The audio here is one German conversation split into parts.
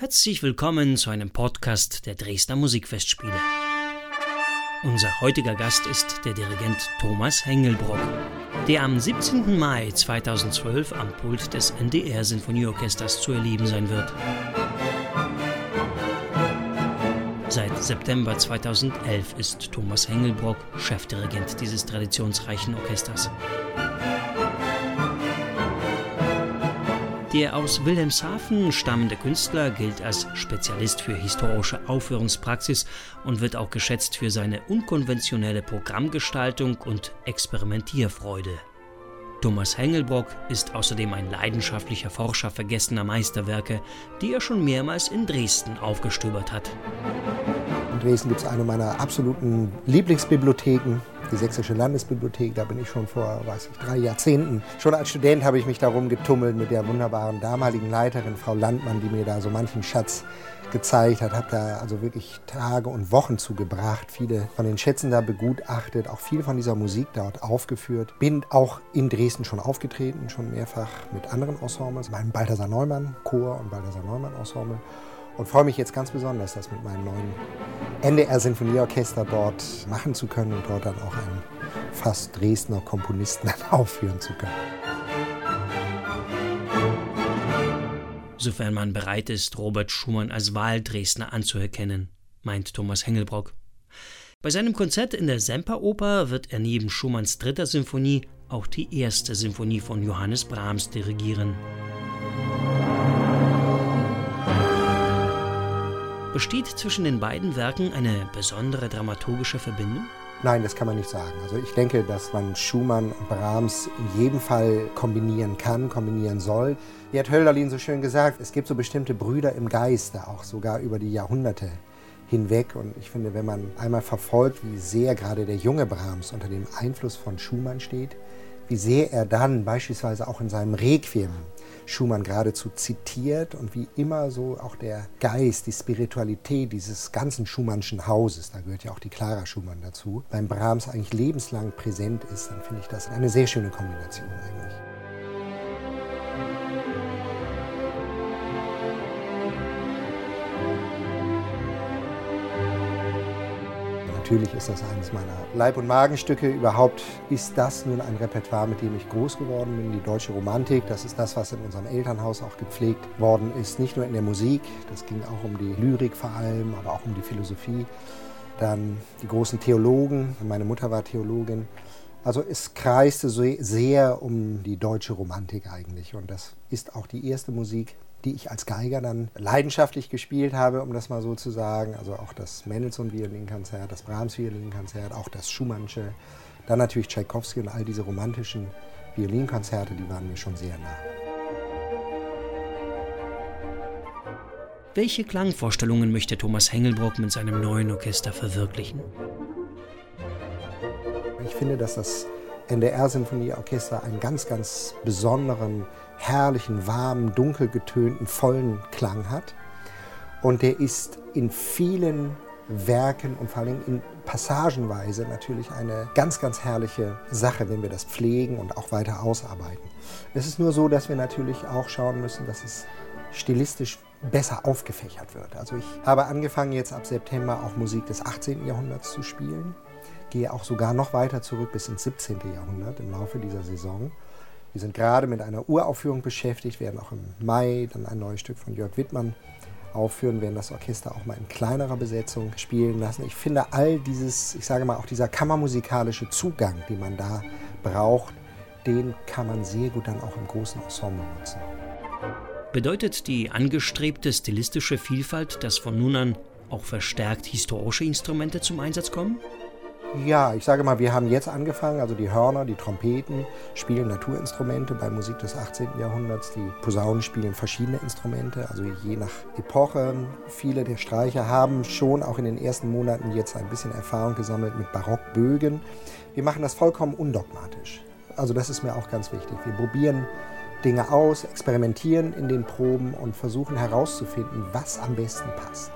Herzlich willkommen zu einem Podcast der Dresdner Musikfestspiele. Unser heutiger Gast ist der Dirigent Thomas Hengelbrock, der am 17. Mai 2012 am Pult des NDR Sinfonieorchesters zu erleben sein wird. Seit September 2011 ist Thomas Hengelbrock Chefdirigent dieses traditionsreichen Orchesters. Der aus Wilhelmshaven stammende Künstler gilt als Spezialist für historische Aufführungspraxis und wird auch geschätzt für seine unkonventionelle Programmgestaltung und Experimentierfreude. Thomas Hengelbrock ist außerdem ein leidenschaftlicher Forscher vergessener Meisterwerke, die er schon mehrmals in Dresden aufgestöbert hat. In Dresden gibt es eine meiner absoluten Lieblingsbibliotheken, die Sächsische Landesbibliothek. Da bin ich schon vor, weiß ich, drei Jahrzehnten. Schon als Student habe ich mich darum getummelt mit der wunderbaren damaligen Leiterin, Frau Landmann, die mir da so manchen Schatz gezeigt hat. Habe da also wirklich Tage und Wochen zugebracht, viele von den Schätzen da begutachtet, auch viel von dieser Musik dort aufgeführt. Bin auch in Dresden schon aufgetreten, schon mehrfach mit anderen Ensembles, meinem Balthasar Neumann Chor und Balthasar Neumann Ensemble und freue mich jetzt ganz besonders, das mit meinem neuen NDR Sinfonieorchester dort machen zu können und dort dann auch einen fast Dresdner Komponisten aufführen zu können. Sofern man bereit ist, Robert Schumann als Wahldresdner anzuerkennen, meint Thomas Hengelbrock. Bei seinem Konzert in der Semperoper wird er neben Schumanns dritter Sinfonie auch die erste Sinfonie von Johannes Brahms dirigieren. Besteht zwischen den beiden Werken eine besondere dramaturgische Verbindung? Nein, das kann man nicht sagen. Also ich denke, dass man Schumann und Brahms in jedem Fall kombinieren kann, kombinieren soll. Wie hat Hölderlin so schön gesagt, es gibt so bestimmte Brüder im Geiste, auch sogar über die Jahrhunderte hinweg. Und ich finde, wenn man einmal verfolgt, wie sehr gerade der junge Brahms unter dem Einfluss von Schumann steht, wie sehr er dann beispielsweise auch in seinem Requiem Schumann geradezu zitiert und wie immer so auch der Geist, die Spiritualität dieses ganzen Schumannschen Hauses, da gehört ja auch die Clara Schumann dazu, beim Brahms eigentlich lebenslang präsent ist, dann finde ich das eine sehr schöne Kombination eigentlich. Natürlich ist das eines meiner Leib- und Magenstücke. Überhaupt ist das nun ein Repertoire, mit dem ich groß geworden bin. Die deutsche Romantik, das ist das, was in unserem Elternhaus auch gepflegt worden ist. Nicht nur in der Musik, das ging auch um die Lyrik vor allem, aber auch um die Philosophie. Dann die großen Theologen. Meine Mutter war Theologin. Also es kreiste sehr um die deutsche Romantik eigentlich. Und das ist auch die erste Musik, die ich als Geiger dann leidenschaftlich gespielt habe, um das mal so zu sagen. Also auch das Mendelssohn-Violinkonzert, das Brahms-Violinkonzert, auch das Schumannsche, dann natürlich Tchaikovsky und all diese romantischen Violinkonzerte, die waren mir schon sehr nah. Welche Klangvorstellungen möchte Thomas Hengelbrock mit seinem neuen Orchester verwirklichen? Ich finde, dass das NDR-Sinfonieorchester einen ganz, ganz besonderen herrlichen, warmen, dunkel getönten, vollen Klang hat. Und der ist in vielen Werken und vor allem in Passagenweise natürlich eine ganz, ganz herrliche Sache, wenn wir das pflegen und auch weiter ausarbeiten. Es ist nur so, dass wir natürlich auch schauen müssen, dass es stilistisch besser aufgefächert wird. Also ich habe angefangen jetzt ab September auch Musik des 18. Jahrhunderts zu spielen, gehe auch sogar noch weiter zurück bis ins 17. Jahrhundert im Laufe dieser Saison wir sind gerade mit einer Uraufführung beschäftigt, werden auch im Mai dann ein neues Stück von Jörg Wittmann aufführen, werden das Orchester auch mal in kleinerer Besetzung spielen lassen. Ich finde all dieses, ich sage mal auch dieser kammermusikalische Zugang, den man da braucht, den kann man sehr gut dann auch im großen Ensemble nutzen. Bedeutet die angestrebte stilistische Vielfalt, dass von nun an auch verstärkt historische Instrumente zum Einsatz kommen? Ja, ich sage mal, wir haben jetzt angefangen, also die Hörner, die Trompeten spielen Naturinstrumente bei Musik des 18. Jahrhunderts, die Posaunen spielen verschiedene Instrumente, also je nach Epoche. Viele der Streicher haben schon auch in den ersten Monaten jetzt ein bisschen Erfahrung gesammelt mit Barockbögen. Wir machen das vollkommen undogmatisch. Also das ist mir auch ganz wichtig. Wir probieren Dinge aus, experimentieren in den Proben und versuchen herauszufinden, was am besten passt.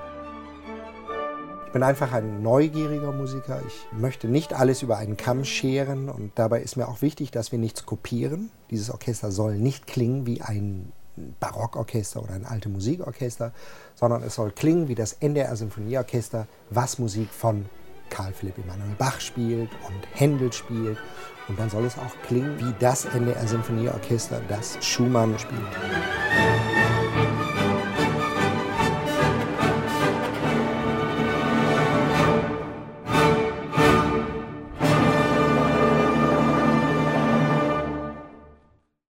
Ich bin einfach ein neugieriger Musiker. Ich möchte nicht alles über einen Kamm scheren und dabei ist mir auch wichtig, dass wir nichts kopieren. Dieses Orchester soll nicht klingen wie ein Barockorchester oder ein alte Musikorchester, sondern es soll klingen wie das NDR Sinfonieorchester, was Musik von Karl Philipp Emanuel Bach spielt und Händel spielt. Und dann soll es auch klingen wie das NDR Sinfonieorchester, das Schumann spielt.